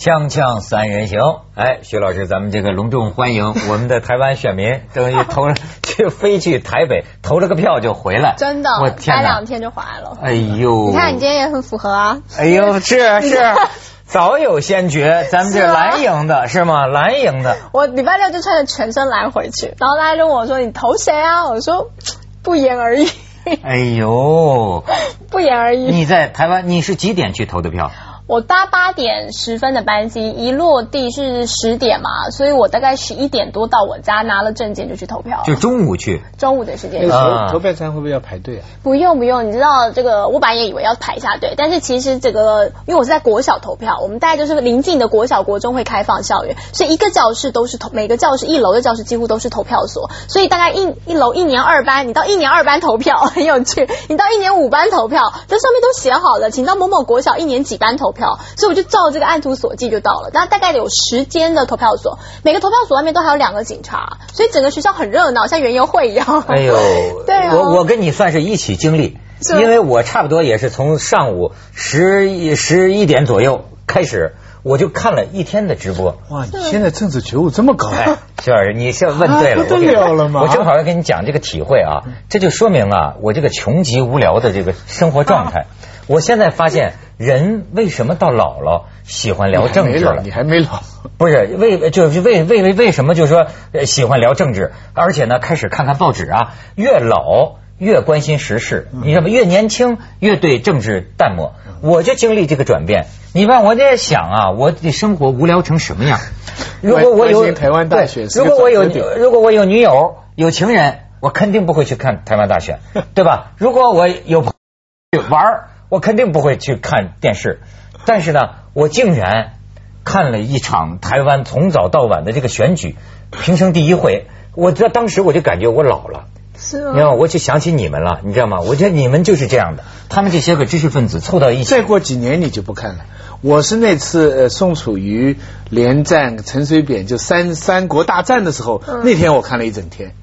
锵锵三人行，哎，徐老师，咱们这个隆重欢迎我们的台湾选民，等于投了，去飞去台北投了个票就回来，真的，我天哪待两天就回来了。哎呦，你看你今天也很符合啊。哎呦，是是，早有先觉，咱们这蓝营的是吗？蓝营的，我礼拜六就穿着全身蓝回去，然后大家就问我说：“你投谁啊？”我说：“不言而喻。”哎呦，不言而喻。你在台湾，你是几点去投的票？我搭八点十分的班机，一落地是十点嘛，所以我大概十一点多到我家拿了证件就去投票。就中午去，中午的时间。啊投票站会不会要排队啊？不用不用，你知道这个，我本来也以为要排下队，但是其实这个，因为我是在国小投票，我们大概就是临近的国小、国中会开放校园，所以一个教室都是投，每个教室一楼的教室几乎都是投票所，所以大概一一楼一年二班，你到一年二班投票很有趣，你到一年五班投票，这上面都写好了，请到某某国小一年几班投票，所以我就照这个按图索骥就到了，那大概有十间的投票所，每个投票所外面都还有两个警察，所以整个学校很热闹，像园游会一样。哎呦，对啊。我我跟你算是一起经历，因为我差不多也是从上午十一十一点左右开始，我就看了一天的直播。哇，你现在政治觉悟这么高哎，徐老师，你是问对了，啊不得了吗？我正好要跟你讲这个体会啊，这就说明啊，我这个穷极无聊的这个生活状态。我现在发现，人为什么到老了喜欢聊政治了你？还没老，不是为就是为为为为什么就是说呃喜欢聊政治，而且呢开始看看报纸啊，越老越关心时事，你知道吗？越年轻越对政治淡漠。我就经历这个转变，你看我在想啊，我的生活无聊成什么样？如果我有台湾大如果我有如果我有女友有情人，我肯定不会去看台湾大选，对吧？如果我有朋友玩儿，我肯定不会去看电视。但是呢，我竟然看了一场台湾从早到晚的这个选举，平生第一回。我这当时我就感觉我老了，是啊你知道吗？我就想起你们了，你知道吗？我觉得你们就是这样的，他们这些个知识分子凑到一起再，过几年你就不看了。我是那次呃宋楚瑜连战陈水扁就三三国大战的时候，嗯那天我看了一整天，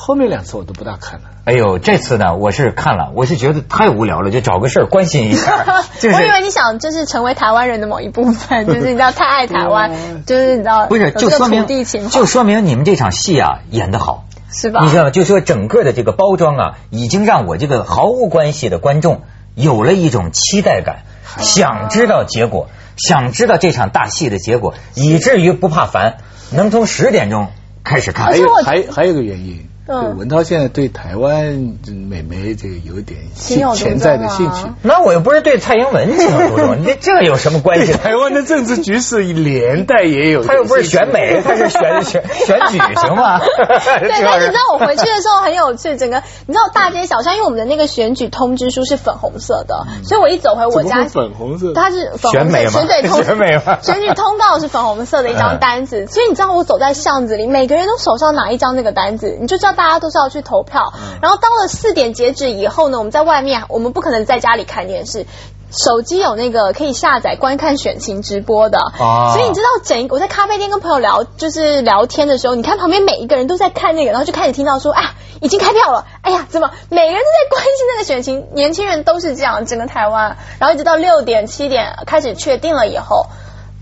后面两次我都不大看了。哎呦，这次呢，我是看了，我是觉得太无聊了，就找个事儿关心一下，就是我以为你想就是成为台湾人的某一部分，就是你知道太爱台湾，就是你知道不是，就说明就说明你们这场戏啊演得好，是吧？你知道吗？就说整个的这个包装啊，已经让我这个毫无关系的观众有了一种期待感，想知道结果，想知道这场大戏的结果，以至于不怕烦，能从十点钟开始看还。有而且我还还有一个原因，嗯。文涛现在对台湾这美眉这个有点情有独钟啊。兴潜在的兴趣。那我又不是对蔡英文情有独钟，你这这有什么关系？台湾的政治局势连带也有，他又不是选美，他是选选选举，行吗？对，但是你知道我回去的时候很有趣，整个你知道大街小巷，因为我们的那个选举通知书是粉红色的，所以我一走回我家粉红色？它是粉选美嘛红色，选举通选美嘛选举通告是粉红色的一张单子，所以你知道我走在巷子里，每个人都手上拿一张那个单子，你就知道大家都是要去投票。然后到了四点截止以后呢，我们在外面，我们不可能在家里看电视。手机有那个可以下载观看选情直播的，哦所以你知道整一我在咖啡店跟朋友聊，就是聊天的时候，你看旁边每一个人都在看那个，然后就开始听到说啊，已经开票了，哎呀，怎么每个人都在关心那个选情？年轻人都是这样，整个台湾，然后一直到六点七点开始确定了以后。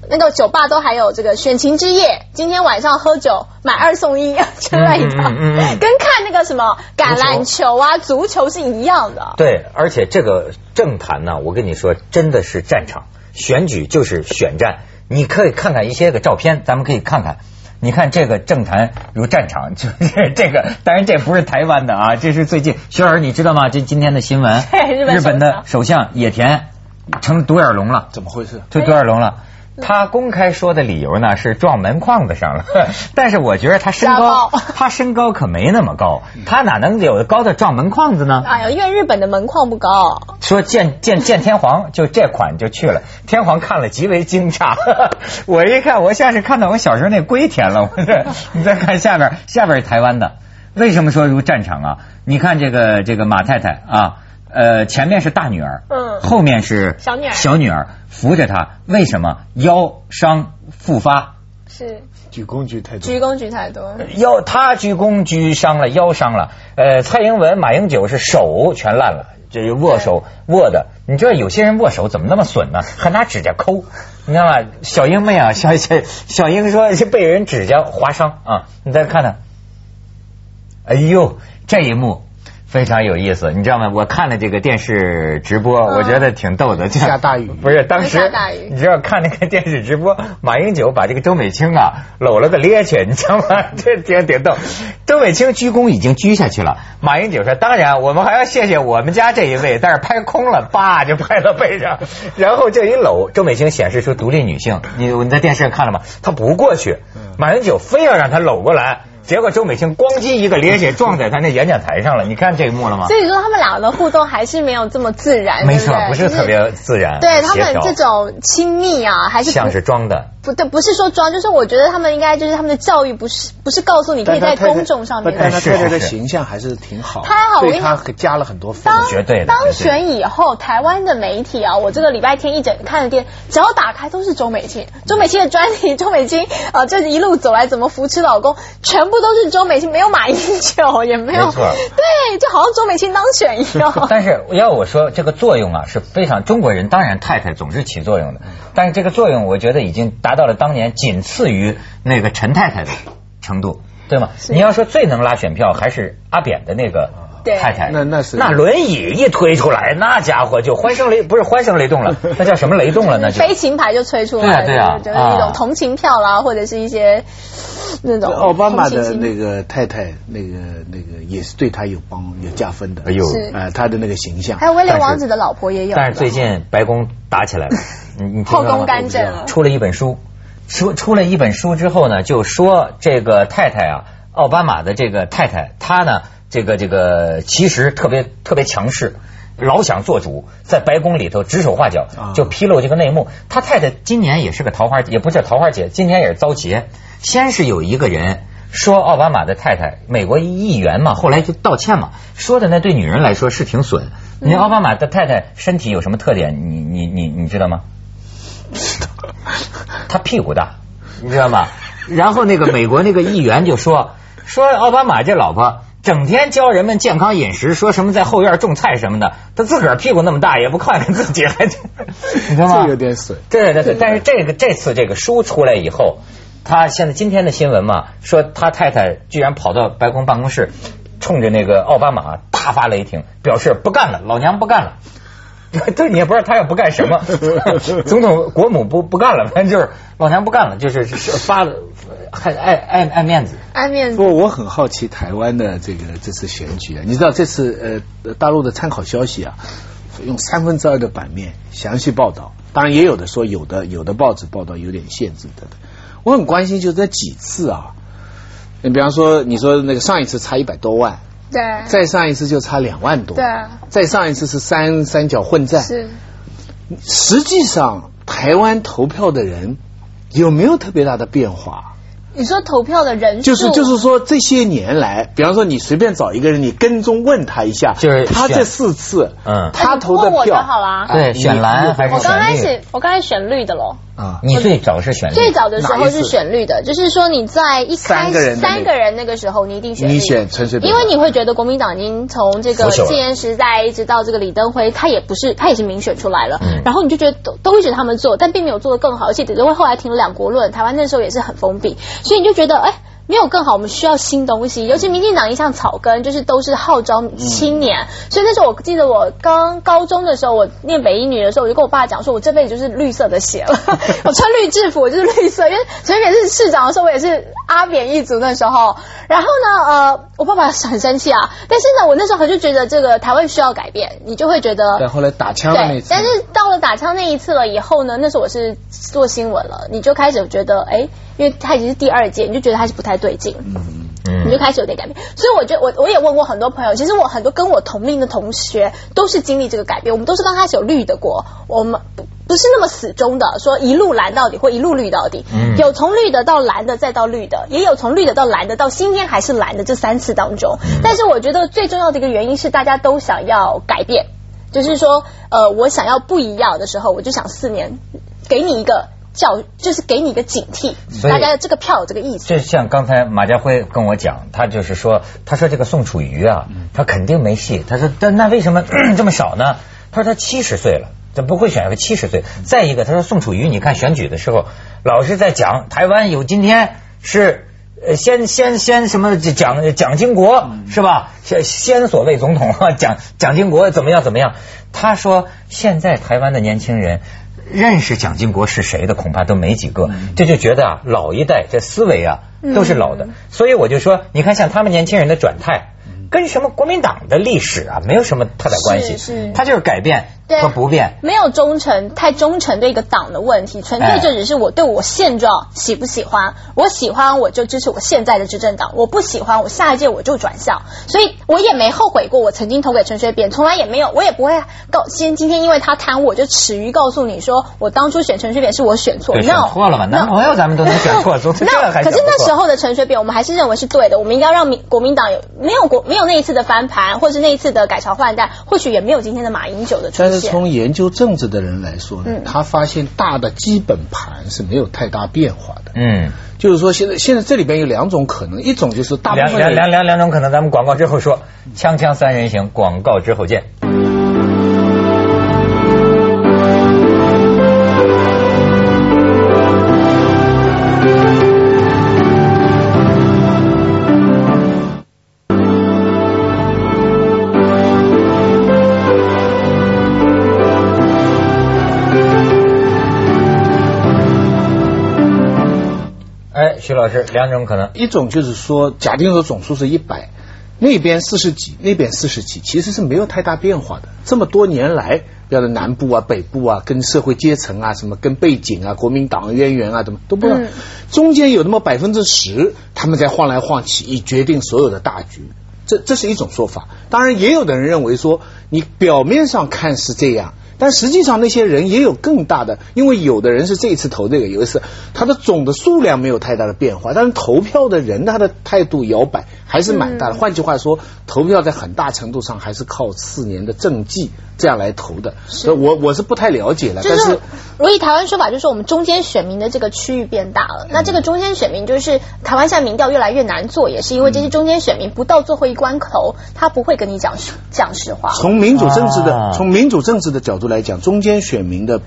那个酒吧都还有这个选情之夜，今天晚上喝酒买二送一之类的，嗯嗯嗯嗯跟看那个什么橄榄球啊、足球是一样的。对，而且这个政坛呢，我跟你说，真的是战场，选举就是选战。你可以看看一些个照片，咱们可以看看。你看这个政坛如战场，就是这个，当然这不是台湾的啊，这是最近。薛儿，你知道吗？这今天的新闻，日本的首相野田成独眼龙了。怎么回事？就独眼龙了。他公开说的理由呢是撞门框子上了，但是我觉得他身高，他身高可没那么高，他哪能有高的撞门框子呢？哎呀，因为日本的门框不高，说见见见天皇就这款就去了，天皇看了极为惊诧，我一看我像是看到我小时候那龟田了，我这你再看下边，下边是台湾的，为什么说如战场啊？你看这个这个马太太啊，呃，前面是大女儿，嗯后面是小女儿小女儿扶着她，为什么腰伤复发？是鞠躬鞠太多，鞠躬鞠太多，腰他鞠躬鞠伤了，腰伤了。呃，蔡英文、马英九是手全烂了，这握手握的。你知道有些人握手怎么那么损呢？还拿指甲抠，你知道吗？小英妹啊，小小小英说是被人指甲划伤啊。你再看看，哎呦，这一幕。非常有意思，你知道吗？我看了这个电视直播，我觉得挺逗的。下大雨不是当时你知道看那个电视直播，马英九把这个周美青啊搂了个趔趄，你知道吗？这挺挺逗。周美青鞠躬已经鞠下去了，马英九说：“当然，我们还要谢谢我们家这一位。”但是拍空了，叭就拍到背上，然后这一搂，周美青显示出独立女性。你你在电视上看了吗？她不过去，马英九非要让她搂过来。结果周美青咣叽一个趔趄撞在他那演讲台上了，你看这一幕了吗？所以说他们俩的互动还是没有这么自然，没错，不是特别自然。对他们这种亲密啊，还是像是装的。不对，不是说装，就是我觉得他们应该就是他们的教育不是不是告诉你可以在公众上面。但他太太的形象还是挺好，他好，对他加了很多分，绝对的。当选以后，台湾的媒体啊，我这个礼拜天一整看的电，只要打开都是周美青，周美青的专题，周美青啊，这一路走来怎么扶持老公，全部都是周美青。没有马英九，也没有，对，就好像周美青当选一样。但是要我说，这个作用啊是非常中国人，当然太太总是起作用的，但是这个作用我觉得已经达到了当年仅次于那个陈太太的程度，对吗？你要说最能拉选票，还是阿扁的那个。太太，那那是那轮椅一推出来，那家伙就欢声雷不是欢声雷动了，那叫什么雷动了？那就飞情牌就吹出来，对啊，就是一种同情票啦，或者是一些那种。奥巴马的那个太太，那个那个也是对他有帮有加分的，哎呦，啊，他的那个形象。还有威廉王子的老婆也有。但是最近白宫打起来了，后宫干政了，出了一本书，出出了一本书之后呢，就说这个太太啊，奥巴马的这个太太，她呢。这个这个其实特别特别强势，老想做主，在白宫里头指手画脚，就披露这个内幕。他太太今年也是个桃花，也不叫桃花姐，今年也是遭劫。先是有一个人说奥巴马的太太，美国议员嘛，后来就道歉嘛，说的那对女人来说是挺损。你奥巴马的太太身体有什么特点？你你你你知道吗？知道。他屁股大，你知道吗？然后那个美国那个议员就说说奥巴马这老婆。整天教人们健康饮食，说什么在后院种菜什么的，他自个儿屁股那么大，也不看看自己，还你知道吗？这有点损。对对对，但是这个这次这个书出来以后，他现在今天的新闻嘛，说他太太居然跑到白宫办公室，冲着那个奥巴马大发雷霆，表示不干了，老娘不干了。对，你也不知道他要不干什么，总统国母不不干了，反正就是老娘不干了，就是发了，还爱爱爱面子，爱面子。不过我很好奇台湾的这个这次选举啊，你知道这次呃大陆的参考消息啊，用三分之二的版面详细报道，当然也有的说有的有的报纸报道有点限制的。我很关心就这几次啊，你比方说你说那个上一次差一百多万。对，再上一次就差两万多。对，再上一次是三三角混战。是，实际上台湾投票的人有没有特别大的变化？你说投票的人数，就是就是说这些年来，比方说你随便找一个人，你跟踪问他一下，就是他这四次，嗯，他投的票好了，对，选蓝还是我刚开始我刚开始选绿的喽。啊，你最早是选最早的时候是选绿的，就是说你在一开始三个人那个时候，你一定选你选陈水扁，因为你会觉得国民党已经从这个戒严时代一直到这个李登辉，他也不是他也是民选出来了，然后你就觉得都都会觉得他们做，但并没有做的更好，而且李登辉后来停了两国论，台湾那时候也是很封闭，所以你就觉得哎。没有更好，我们需要新东西。尤其民进党一向草根，就是都是号召青年。所以那时候我记得我刚高中的时候，我念北一女的时候，我就跟我爸讲说，我这辈子就是绿色的血了。我穿绿制服，我就是绿色。因为陈水扁是市长的时候，我也是阿扁一族那时候。然后呢，呃，我爸爸很生气啊。但是呢，我那时候就觉得这个台湾需要改变，你就会觉得。对，后来打枪的那次。但是到了打枪那一次了以后呢，那时候我是做新闻了，你就开始觉得，哎。因为他已经是第二届，你就觉得他是不太对劲，嗯嗯，你就开始有点改变。所以我觉得我我也问过很多朋友，其实我很多跟我同龄的同学都是经历这个改变，我们都是刚开始有绿的过，我们不不是那么死忠的，说一路蓝到底或一路绿到底，嗯，有从绿的到蓝的再到绿的，也有从绿的到蓝的到今天还是蓝的这三次当中。但是我觉得最重要的一个原因是大家都想要改变，就是说呃我想要不一样的时候，我就想四年给你一个。教，就是给你一个警惕所，以大家这个票有这个意思。就像刚才马家辉跟我讲，他就是说，他说这个宋楚瑜啊，他肯定没戏。他说，但那为什么 这么少呢？他说他七十岁了，他不会选个七十岁。再一个，他说宋楚瑜，你看选举的时候老是在讲台湾有今天是。呃，先先先什么蒋蒋经国是吧？先先所谓总统啊，蒋蒋经国怎么样怎么样？他说现在台湾的年轻人认识蒋经国是谁的恐怕都没几个，这就觉得啊老一代这思维啊都是老的，所以我就说，你看像他们年轻人的转态。跟什么国民党的历史啊没有什么太大关系，是是。它就是改变对和不变。没有忠诚太忠诚的一个党的问题，纯哎粹就只是我对我现状喜不喜欢。我喜欢我就支持我现在的执政党，我不喜欢我下一届我就转校。所以我也没后悔过我曾经投给陈水扁，从来也没有，我也不会告先今天因为他贪污我就耻于告诉你说我当初选陈水扁是我选错对，选错了嘛？男朋友咱们都能选错，那还可是那时候候的陈水扁，我们还是认为是对的。我们应该让民国民党有没有国没有那一次的翻盘，或者是那一次的改朝换代，或许也没有今天的马英九的出但从研究政治的人来说呢嗯，他发现大的基本盘是没有太大变化的。嗯，就是说，现在现在这里边有两种可能，一种就是大部两两两两两种可能，咱们广告之后说。锵锵三人行，广告之后见。哎，徐老师，两种可能。一种就是说，假定说总数是一百，那边四十几，那边四十几，其实是没有太大变化的。这么多年来，比如说南部啊、北部啊，跟社会阶层啊、什么跟背景啊、国民党渊源啊，怎么都不知道。嗯中间有那么百分之十，他们在晃来晃去，以决定所有的大局。这这是一种说法。当然，也有的人认为说，你表面上看是这样。但实际上，那些人也有更大的，因为有的人是这一次投这个，有一次他的总的数量没有太大的变化，但是投票的人他的态度摇摆还是蛮大的。换句话说，投票在很大程度上还是靠四年的政绩这样来投的。所以我我是不太了解了，就是但是如以台湾说法，就是我们中间选民的这个区域变大了。那这个中间选民就是台湾现在民调越来越难做，也是因为这些中间选民不到最后一关口，他不会跟你讲实讲实话。从民主政治的、啊从民主政治的角度来讲，中间选民的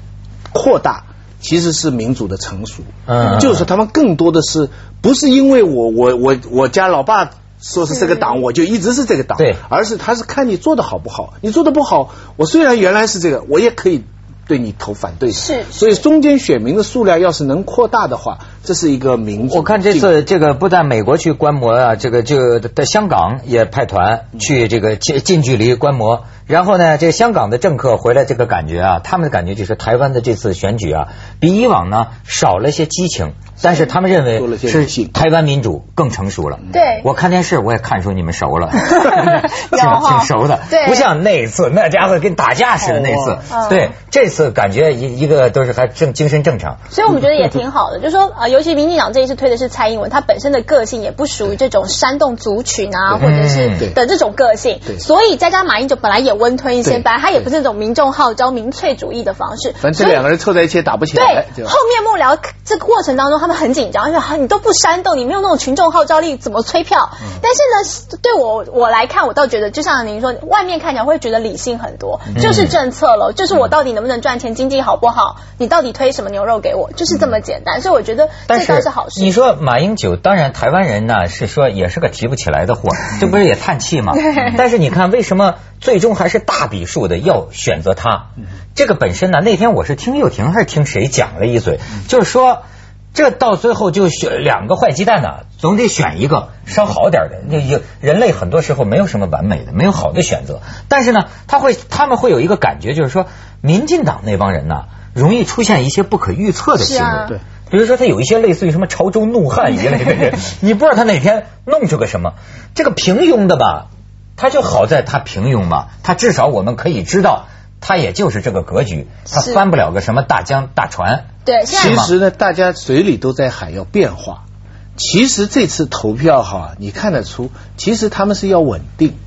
扩大其实是民主的成熟。嗯就是他们更多的是不是因为我我我我家老爸。说是这个党，我就一直是这个党，对而是他是看你做的好不好。你做的不好，我虽然原来是这个，我也可以对你投反对的。是所以中间选民的数量要是能扩大的话，这是一个民主。我看这次这个不但美国去观摩啊，这个就在香港也派团去这个近近距离观摩。然后呢，这个香港的政客回来，这个感觉啊，他们的感觉就是台湾的这次选举啊，比以往呢少了一些激情，但是他们认为是台湾民主更成熟了。对。我看电视我也看出你们熟了，挺挺熟的，对。不像那一次那家伙跟打架似的那次。哦。对，这次感觉一一个都是还正精神正常。所以我们觉得也挺好的，就是说呃，尤其民进党这一次推的是蔡英文，他本身的个性也不属于这种煽动族群啊，或者是嗯。的这种个性对，所以再加上马英九本来也温吞一些，对本来他也不是那种民众号召民粹主义的方式，反正这两个人凑在一起也打不起来，对，后面幕僚这个过程当中，他们很紧张，因为你都不煽动，你没有那种群众号召力，怎么催票？嗯。但是呢，对我我来看，我倒觉得，就像您说，外面看起来会觉得理性很多，嗯。就是政策了，就是我到底能不能赚钱，经济好不好，你到底推什么牛肉给我，就是这么简单。所以我觉得这倒是好事。你说马英九，当然台湾人呢是说也是个提不起来的货，这不是也叹气吗？但是你看为什么最终还是大笔数的要选择他？这个本身呢，那天我是听又婷还是听谁讲了一嘴，就是说。这到最后就选两个坏鸡蛋呢，总得选一个稍好点的。那有人类很多时候没有什么完美的，没有好的选择。但是呢，他会他们会有一个感觉，就是说，民进党那帮人呢，容易出现一些不可预测的行为。对比如说他有一些类似于什么潮州怒汉一类的人，你不知道他哪天弄出个什么。这个平庸的吧，他就好在他平庸嘛，他至少我们可以知道，他也就是这个格局，他翻不了个什么大江大船。对，其实呢，大家嘴里都在喊要变化。其实这次投票哈，你看得出，其实他们是要稳定，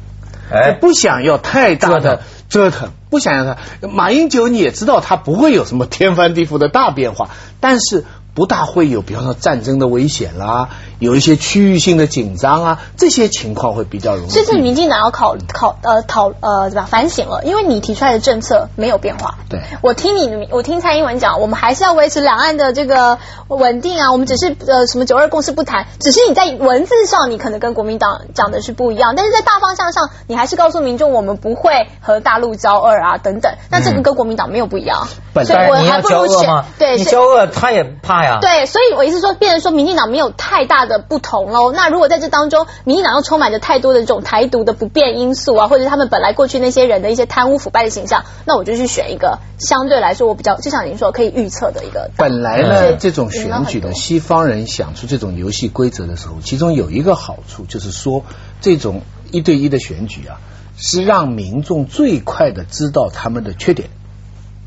哎，不想要太大的折腾，不想要他。马英九你也知道，他不会有什么天翻地覆的大变化，但是。不大会有，比方说战争的危险啦，有一些区域性的紧张啊，这些情况会比较容易。这次民进党要考考呃讨呃对吧反省了，因为你提出来的政策没有变化。对，我听你我听蔡英文讲，我们还是要维持两岸的这个稳定啊，我们只是呃什么九二共识不谈，只是你在文字上你可能跟国民党讲的是不一样，但是在大方向上你还是告诉民众我们不会和大陆交恶啊等等，那这个跟国民党没有不一样。本来你要交恶吗？对，你交恶他也怕。对，所以我意思说，变成说，民进党没有太大的不同喽。那如果在这当中，民进党又充满着太多的这种台独的不变因素啊，或者是他们本来过去那些人的一些贪污腐败的形象，那我就去选一个相对来说我比较，就像您说可以预测的一个。本来呢，这种选举的西方人想出这种游戏规则的时候，其中有一个好处就是说，这种一对一的选举啊，是让民众最快的知道他们的缺点。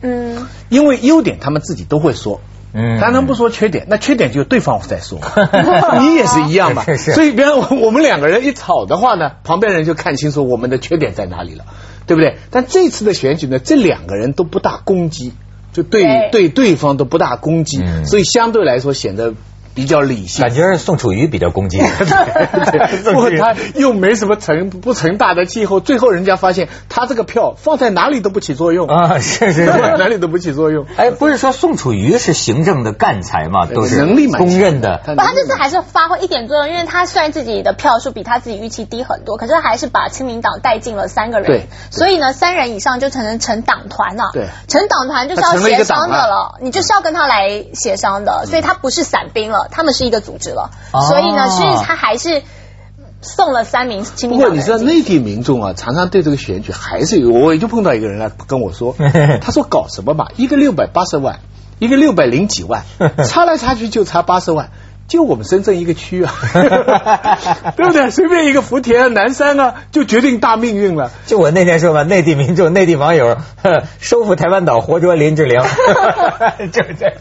嗯，因为优点他们自己都会说。嗯，当然不说缺点，那缺点就对方在说，你也是一样嘛。所以，比方我们两个人一吵的话呢，旁边人就看清楚我们的缺点在哪里了，对不对？但这次的选举呢，这两个人都不大攻击，就对对对方都不大攻击，所以相对来说显得。比较理性，感觉宋楚瑜比较攻击，不过他又没什么成不成大的气候，最后人家发现他这个票放在哪里都不起作用。啊，是是是，哪里都不起作用。哎，不是说宋楚瑜是行政的干才嘛，都是能力公认的。不，他这次还是发挥一点作用，因为他虽然自己的票数比他自己预期低很多，可是还是把亲民党带进了三个人，对，所以呢，三人以上就成成党团了，对，成党团就是要协商的了，你就是要跟他来协商的，所以他不是散兵了。他们是一个组织了，所以呢，其实他还是送了三名亲民不过你知道内地民众啊，常常对这个选举还是有。我也就碰到一个人来跟我说，他说搞什么嘛，一个六百八十万，一个六百零几万，差来差去就差八十万。就我们深圳一个区啊，对不对？随便一个福田、南山啊，就决定大命运了。就我那天说嘛，内地民众、内地网友收复台湾岛，活捉林志玲，就这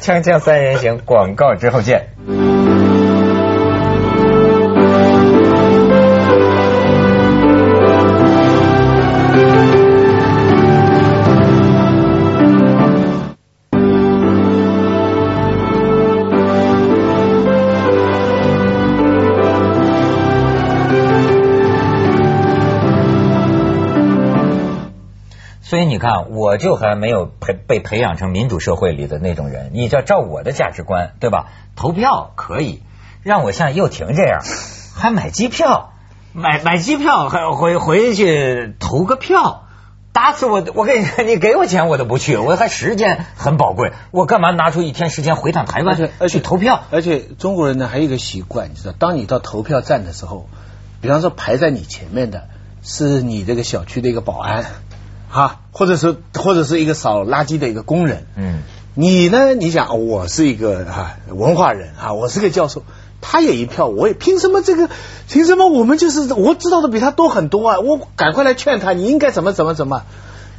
锵锵三人行，广告之后见。我就还没有培被培养成民主社会里的那种人。你照照我的价值观，对吧？投票可以，让我像又廷这样，还买机票，买买机票，还回回去投个票，打死我！我跟你说，你给我钱我都不去，我还时间很宝贵，我干嘛拿出一天时间回趟台湾去去投票？而且中国人呢，还有一个习惯，你知道，当你到投票站的时候，比方说排在你前面的是你这个小区的一个保安。啊，或者是或者是一个扫垃圾的一个工人，嗯，你呢？你想，我是一个哈文化人啊，我是个教授，他也一票，我也凭什么这个？凭什么我们就是我知道的比他多很多啊？我赶快来劝他，你应该怎么怎么怎么？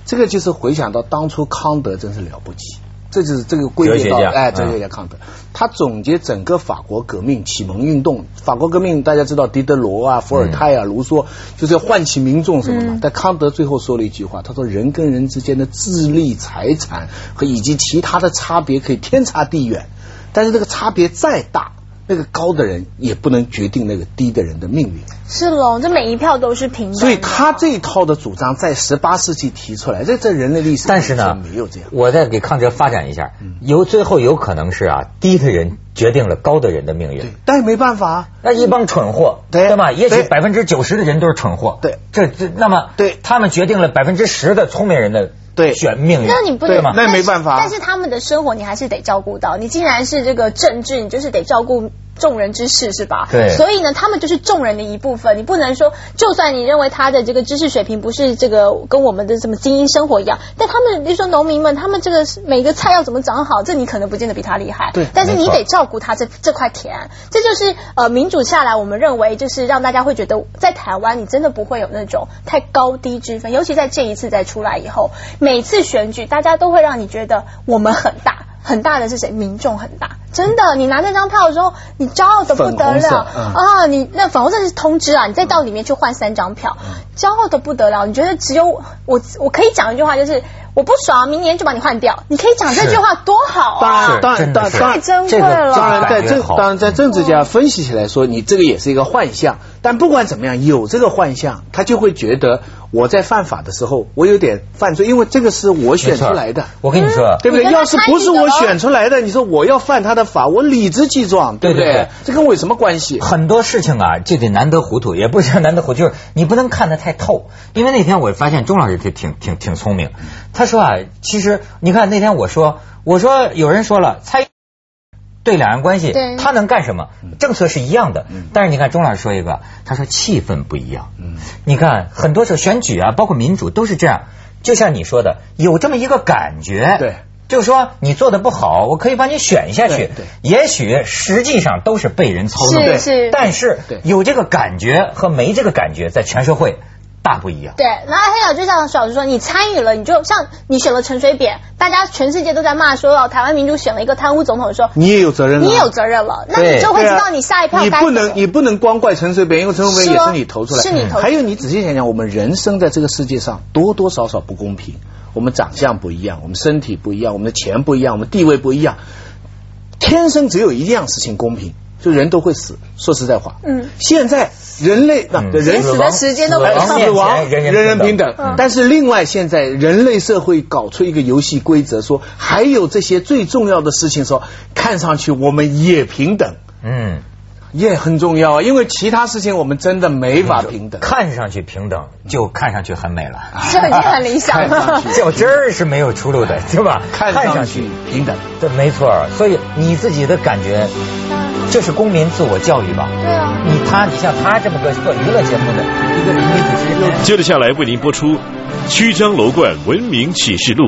这个就是回想到当初康德真是了不起。这就是这个归结到哎，哲学家康德，他总结整个法国革命启蒙运动。法国革命大家知道，狄德罗啊、伏尔泰啊、卢梭，就是要唤起民众什么嘛。但康德最后说了一句话，他说：“人跟人之间的智力、财产和以及其他的差别可以天差地远，但是这个差别再大。”那个高的人也不能决定那个低的人的命运。是喽，这每一票都是平等。所以他这一套的主张在十八世纪提出来，在这人类历史但是呢没有这样。我再给康哲发展一下，有最后有可能是啊，低的人决定了高的人的命运。但是没办法，那一帮蠢货，对吧？也许百分之九十的人都是蠢货。对，这这那么对，他们决定了百分之十的聪明人的。对，选命运，那你不能吗？那没办法。但是他们的生活你还是得照顾到。你既然是这个政治，你就是得照顾众人之事，是吧？对。所以呢，他们就是众人的一部分。你不能说，就算你认为他的这个知识水平不是这个跟我们的什么精英生活一样，但他们比如说农民们，他们这个每个菜要怎么长好，这你可能不见得比他厉害。对。但是你得照顾他这这块田，这就是呃民主下来，我们认为就是让大家会觉得，在台湾你真的不会有那种太高低之分，尤其在这一次再出来以后，每次选举。大家都会让你觉得我们很大。很大的是谁？民众很大，真的，你拿那张票的时候，你骄傲的不得了嗯啊！你那粉红色是通知啊，你再到里面去换三张票，嗯骄傲的不得了。你觉得只有我，我可以讲一句话，就是我不爽，明年就把你换掉。你可以讲这句话，多好当啊！然，当然，当然，太珍贵这个了。当然，在政当然在政治家分析起来说，你这个也是一个幻象。但不管怎么样，有这个幻象，他就会觉得我在犯法的时候，我有点犯罪，因为这个是我选出来的。我跟你说，对不对？要是不是我选出来的，你说我要犯他的法，我理直气壮，对不对对对对？这跟我有什么关系？很多事情啊，就得难得糊涂，也不是难得糊涂，就是你不能看得太透。因为那天我发现钟老师挺挺挺挺聪明，他说啊，其实你看那天我说，我说有人说了，蔡对两岸关系，他能干什么？政策是一样的，但是你看钟老师说一个，他说气氛不一样。嗯你看很多时候选举啊，包括民主都是这样，就像你说的，有这么一个感觉。对。就是说你做的不好，我可以把你选下去。对对也许实际上都是被人操纵。是是但是有这个感觉和没这个感觉，在全社会大不一样。对，然后还有就像小石说，你参与了，你就像你选了陈水扁，大家全世界都在骂说，哦，台湾民主选了一个贪污总统的时候，你也有责任啊，你有责任了，那你就会知道你下一票你不能你不能光怪陈水扁，因为陈水扁也是你投出来的。是你投出来的还有你仔细想想，我们人生在这个世界上多多少少不公平。我们长相不一样，我们身体不一样，我们的钱不一样，我们地位不一样。天生只有一样事情公平，就人都会死。说实在话，嗯，现在人类那嗯人死的时间都不死亡死亡人人人平平等。嗯但是另外，现在人类社会搞出一个游戏规则，说还有这些最重要的事情，说看上去我们也平等，嗯，也很重要啊。因为其他事情我们真的没法平等。看上去平等，就看上去很美了。这已经很理想了。去较真儿是没有出路的，对吧？看上去平等。对，没错。所以你自己的感觉，这是公民自我教育吧？对啊。你他，你像他这么个做娱乐节目的一个女主持人，接着下来为您播出《曲江楼观文明启示录》。